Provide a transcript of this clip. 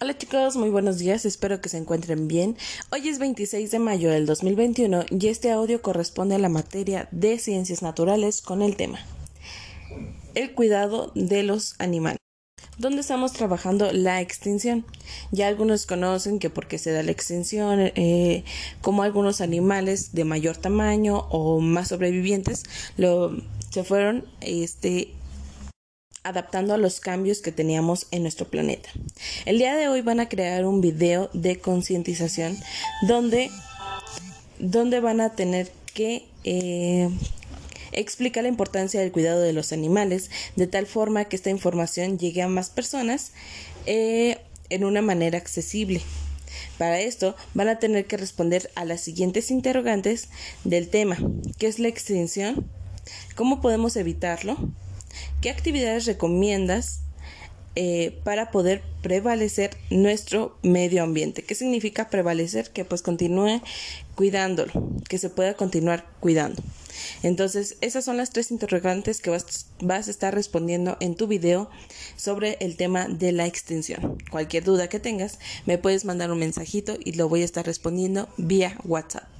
Hola chicos, muy buenos días, espero que se encuentren bien. Hoy es 26 de mayo del 2021 y este audio corresponde a la materia de ciencias naturales con el tema el cuidado de los animales donde estamos trabajando la extinción. Ya algunos conocen que porque se da la extinción, eh, como algunos animales de mayor tamaño o más sobrevivientes se fueron este, adaptando a los cambios que teníamos en nuestro planeta. El día de hoy van a crear un video de concientización donde, donde van a tener que eh, explicar la importancia del cuidado de los animales de tal forma que esta información llegue a más personas eh, en una manera accesible. Para esto van a tener que responder a las siguientes interrogantes del tema. ¿Qué es la extinción? ¿Cómo podemos evitarlo? ¿Qué actividades recomiendas eh, para poder prevalecer nuestro medio ambiente? ¿Qué significa prevalecer? Que pues continúe cuidándolo, que se pueda continuar cuidando. Entonces, esas son las tres interrogantes que vas, vas, a estar respondiendo en tu video sobre el tema de la extinción. Cualquier duda que tengas, me puedes mandar un mensajito y lo voy a estar respondiendo vía WhatsApp.